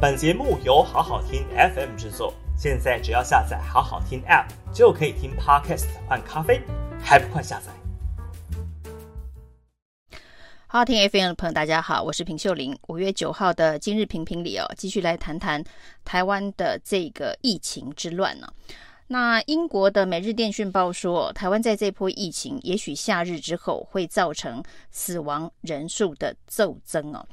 本节目由好好听 FM 制作，现在只要下载好好听 App 就可以听 Podcast 换咖啡，还不快下载？好好听 FM 的朋友，大家好，我是平秀玲。五月九号的今日评评里哦，继续来谈谈台湾的这个疫情之乱呢、那英国的《每日电讯报》说，台湾在这波疫情，也许夏日之后会造成死亡人数的骤增哦。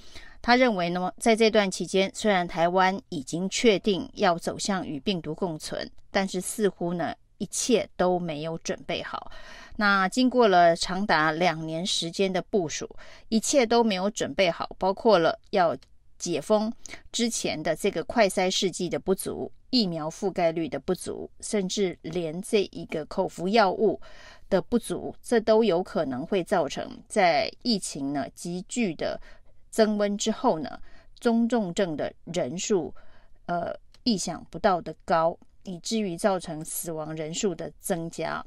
他认为呢，在这段期间，虽然台湾已经确定要走向与病毒共存，但是似乎呢，一切都没有准备好。那经过了长达两年时间的部署，一切都没有准备好，包括了要解封之前的这个快筛试剂的不足、疫苗覆盖率的不足，甚至连这一个口服药物的不足，这都有可能会造成在疫情呢急剧的。增温之后呢，中重症的人数，呃，意想不到的高，以至于造成死亡人数的增加。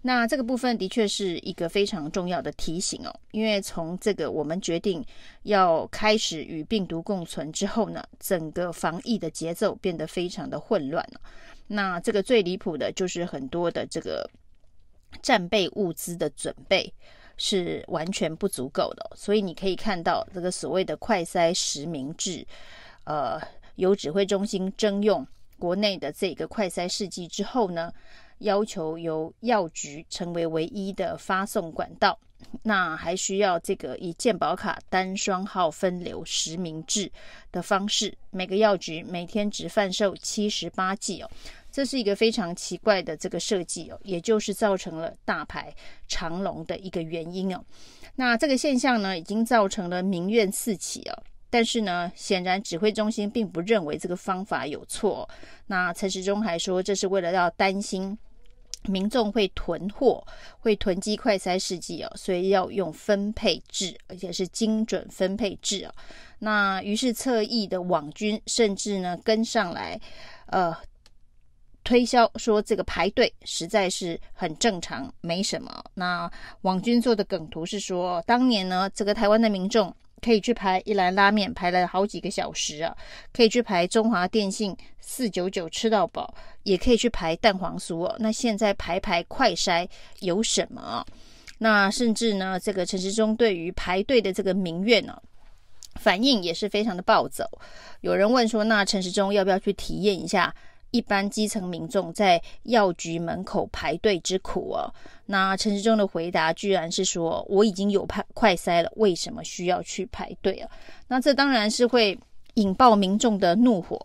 那这个部分的确是一个非常重要的提醒哦，因为从这个我们决定要开始与病毒共存之后呢，整个防疫的节奏变得非常的混乱了。那这个最离谱的就是很多的这个战备物资的准备。是完全不足够的，所以你可以看到这个所谓的快筛实名制，呃，由指挥中心征用国内的这个快筛试剂之后呢，要求由药局成为唯一的发送管道，那还需要这个以健保卡单双号分流实名制的方式，每个药局每天只贩售七十八剂哦。这是一个非常奇怪的这个设计哦，也就是造成了大排长龙的一个原因哦。那这个现象呢，已经造成了民怨四起哦。但是呢，显然指挥中心并不认为这个方法有错。那陈时中还说，这是为了要担心民众会囤货、会囤积快筛试剂哦，所以要用分配制，而且是精准分配制哦。那于是侧翼的网军甚至呢跟上来，呃。推销说这个排队实在是很正常，没什么。那网军做的梗图是说，当年呢，这个台湾的民众可以去排一兰拉面，排了好几个小时啊；可以去排中华电信四九九吃到饱，也可以去排蛋黄酥。那现在排排快筛有什么？那甚至呢，这个陈时中对于排队的这个民怨呢，反应也是非常的暴走。有人问说，那陈时中要不要去体验一下？一般基层民众在药局门口排队之苦哦，那陈时中的回答居然是说：“我已经有排快筛了，为什么需要去排队啊？”那这当然是会引爆民众的怒火，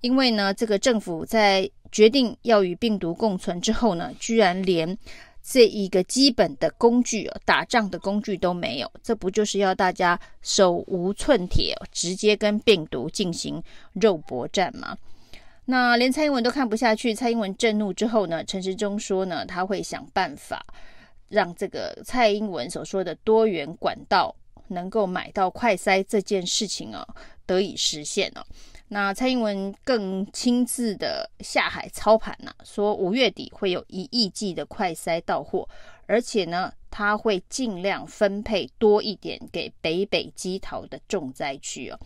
因为呢，这个政府在决定要与病毒共存之后呢，居然连这一个基本的工具，打仗的工具都没有，这不就是要大家手无寸铁，直接跟病毒进行肉搏战吗？那连蔡英文都看不下去，蔡英文震怒之后呢，陈时中说呢，他会想办法让这个蔡英文所说的多元管道能够买到快筛这件事情哦，得以实现哦。那蔡英文更亲自的下海操盘呐，说五月底会有一亿剂的快筛到货，而且呢，他会尽量分配多一点给北北基桃的重灾区哦。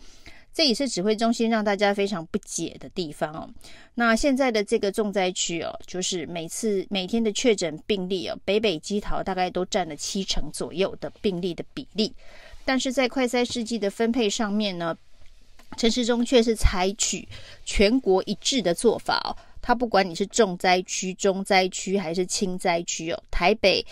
这也是指挥中心让大家非常不解的地方哦。那现在的这个重灾区哦，就是每次每天的确诊病例哦，北北基桃大概都占了七成左右的病例的比例。但是在快筛试剂的分配上面呢，陈时中却是采取全国一致的做法哦。他不管你是重灾区、中灾区还是轻灾区哦，台北、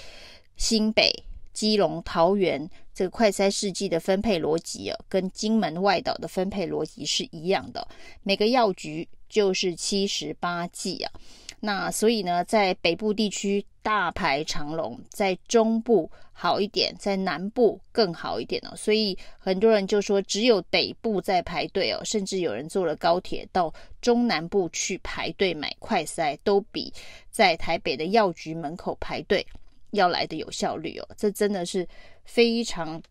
新北、基隆、桃园。这个快筛试剂的分配逻辑啊，跟金门外岛的分配逻辑是一样的。每个药局就是七十八剂啊。那所以呢，在北部地区大排长龙，在中部好一点，在南部更好一点哦。所以很多人就说，只有北部在排队哦，甚至有人坐了高铁到中南部去排队买快筛，都比在台北的药局门口排队要来的有效率哦。这真的是。非常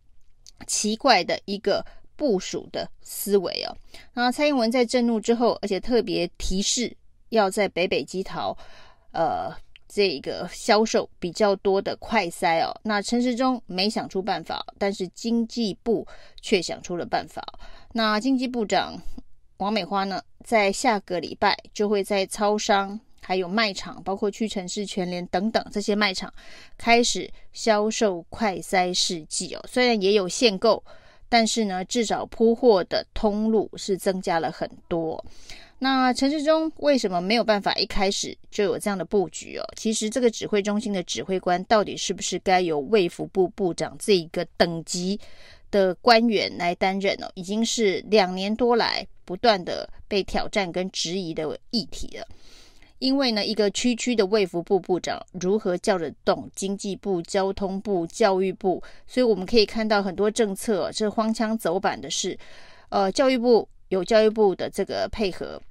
奇怪的一个部署的思维哦。那蔡英文在震怒之后，而且特别提示要在北北基桃，呃，这个销售比较多的快筛哦。那陈时中没想出办法，但是经济部却想出了办法。那经济部长王美花呢，在下个礼拜就会在超商、还有卖场，包括屈臣氏、全联等等这些卖场开始销售快筛试剂哦。虽然也有限购，但是呢，至少铺货的通路是增加了很多。那陈时中为什么没有办法一开始就有这样的布局哦？其实这个指挥中心的指挥官到底是不是该由卫福部部长这一个等级的官员来担任哦？已经是两年多来不断的被挑战跟质疑的议题了。因为呢，一个区区的卫福部部长如何叫得动经济部、交通部、教育部？所以我们可以看到很多政策这荒腔走板的是，呃，教育部。有教育部的这个配合，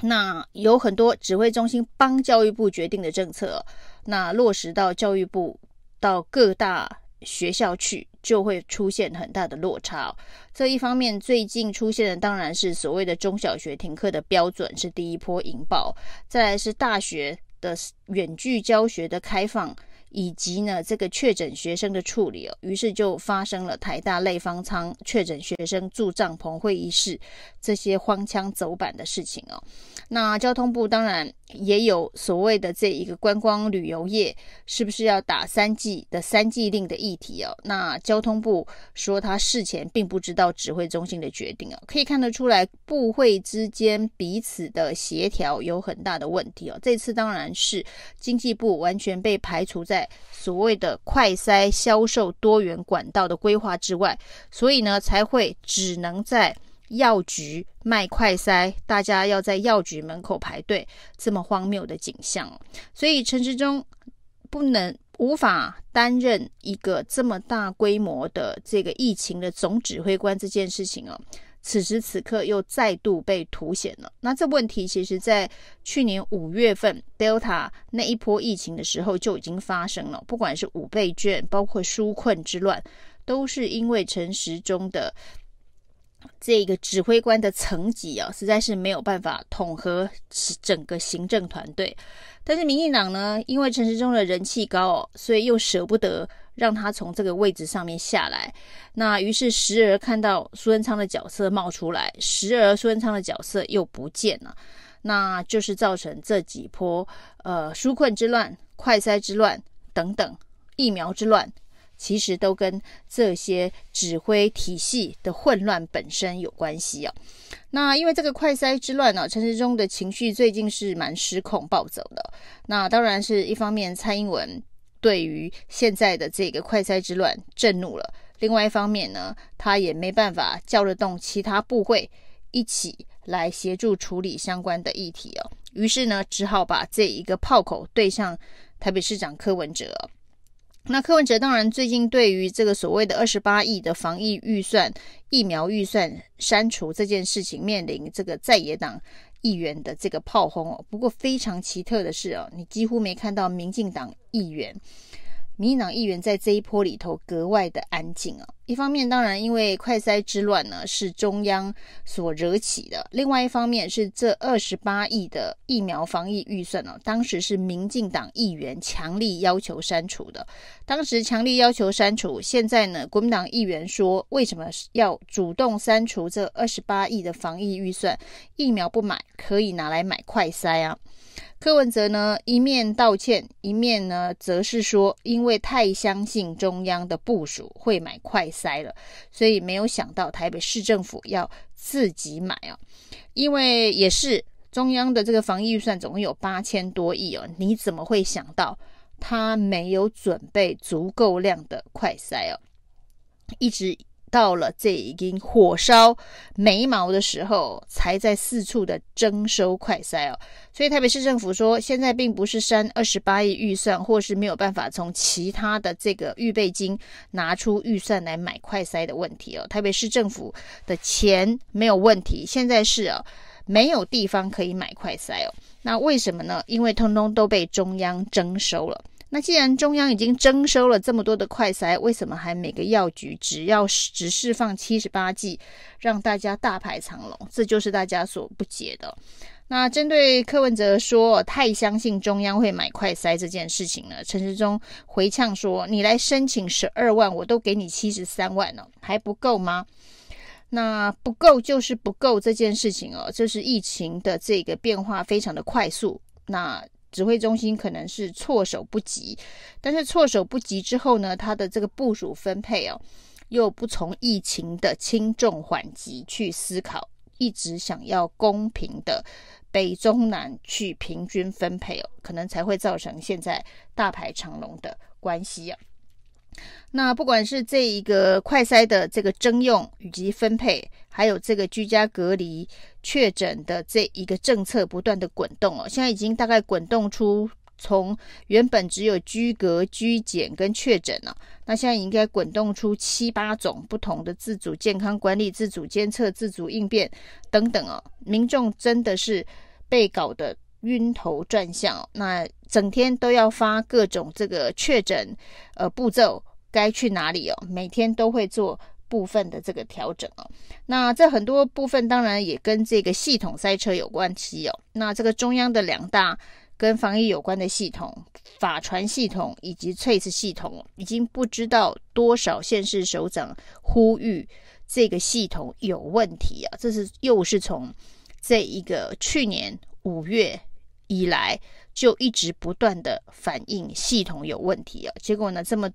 那有很多指挥中心帮教育部决定的政策，那落实到教育部到各大学校去，就会出现很大的落差。这一方面，最近出现的当然是所谓的中小学停课的标准是第一波引爆，再来是大学的远距教学的开放。以及呢，这个确诊学生的处理哦，于是就发生了台大类方舱确诊学生住帐篷会议室这些荒腔走板的事情哦。那交通部当然也有所谓的这一个观光旅游业是不是要打三剂的三剂令的议题哦。那交通部说他事前并不知道指挥中心的决定哦，可以看得出来部会之间彼此的协调有很大的问题哦。这次当然是经济部完全被排除在。所谓的快筛销售多元管道的规划之外，所以呢才会只能在药局卖快筛，大家要在药局门口排队，这么荒谬的景象。所以陈时中不能无法担任一个这么大规模的这个疫情的总指挥官这件事情哦。此时此刻又再度被凸显了。那这问题其实，在去年五月份 Delta 那一波疫情的时候就已经发生了。不管是五倍券，包括纾困之乱，都是因为陈时中的这个指挥官的层级啊，实在是没有办法统合整个行政团队。但是民进党呢，因为陈时中的人气高哦，所以又舍不得。让他从这个位置上面下来，那于是时而看到苏贞昌的角色冒出来，时而苏贞昌的角色又不见了，那就是造成这几波呃纾困之乱、快筛之乱等等疫苗之乱，其实都跟这些指挥体系的混乱本身有关系啊。那因为这个快筛之乱呢、啊，陈时中的情绪最近是蛮失控暴走的。那当然是一方面，蔡英文。对于现在的这个快筛之乱震怒了，另外一方面呢，他也没办法叫得动其他部会一起来协助处理相关的议题哦，于是呢，只好把这一个炮口对向台北市长柯文哲。那柯文哲当然最近对于这个所谓的二十八亿的防疫预算、疫苗预算删除这件事情，面临这个在野党。议员的这个炮轰哦，不过非常奇特的是哦，你几乎没看到民进党议员。民进党议员在这一波里头格外的安静啊。一方面，当然因为快筛之乱呢是中央所惹起的；另外一方面是这二十八亿的疫苗防疫预算呢，当时是民进党议员强力要求删除的。当时强力要求删除，现在呢，国民党议员说为什么要主动删除这二十八亿的防疫预算？疫苗不买，可以拿来买快筛啊。柯文哲呢，一面道歉，一面呢，则是说，因为太相信中央的部署会买快筛了，所以没有想到台北市政府要自己买啊。因为也是中央的这个防疫预算总共有八千多亿哦，你怎么会想到他没有准备足够量的快筛哦？一直。到了这已经火烧眉毛的时候，才在四处的征收快筛哦。所以台北市政府说，现在并不是删二十八亿预算，或是没有办法从其他的这个预备金拿出预算来买快筛的问题哦。台北市政府的钱没有问题，现在是啊，没有地方可以买快筛哦。那为什么呢？因为通通都被中央征收了。那既然中央已经征收了这么多的快筛，为什么还每个药局只要只释放七十八剂，让大家大排长龙？这就是大家所不解的。那针对柯文哲说太相信中央会买快筛这件事情呢，陈时中回呛说：“你来申请十二万，我都给你七十三万了，还不够吗？”那不够就是不够这件事情哦，就是疫情的这个变化非常的快速。那指挥中心可能是措手不及，但是措手不及之后呢，他的这个部署分配哦，又不从疫情的轻重缓急去思考，一直想要公平的北中南去平均分配哦，可能才会造成现在大排长龙的关系啊。那不管是这一个快筛的这个征用以及分配，还有这个居家隔离确诊的这一个政策不断的滚动哦，现在已经大概滚动出从原本只有居隔、居检跟确诊了，那现在应该滚动出七八种不同的自主健康管理、自主监测、自主应变等等哦，民众真的是被搞得晕头转向，那整天都要发各种这个确诊呃步骤。该去哪里哦？每天都会做部分的这个调整哦。那这很多部分当然也跟这个系统塞车有关系哦。那这个中央的两大跟防疫有关的系统，法传系统以及 Trace 系统，已经不知道多少县市首长呼吁这个系统有问题啊。这是又是从这一个去年五月以来就一直不断的反映系统有问题啊。结果呢，这么。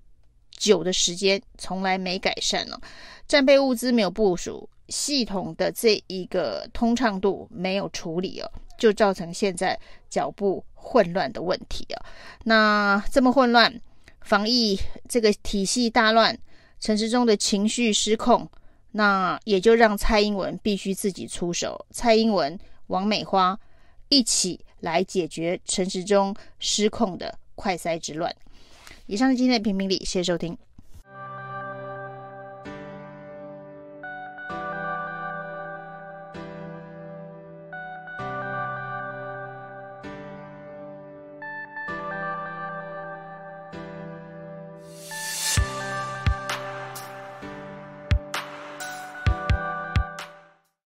久的时间从来没改善了，战备物资没有部署，系统的这一个通畅度没有处理哦，就造成现在脚步混乱的问题啊。那这么混乱，防疫这个体系大乱，陈时中的情绪失控，那也就让蔡英文必须自己出手，蔡英文、王美花一起来解决陈时中失控的快塞之乱。以上是今天的评评理，谢谢收听。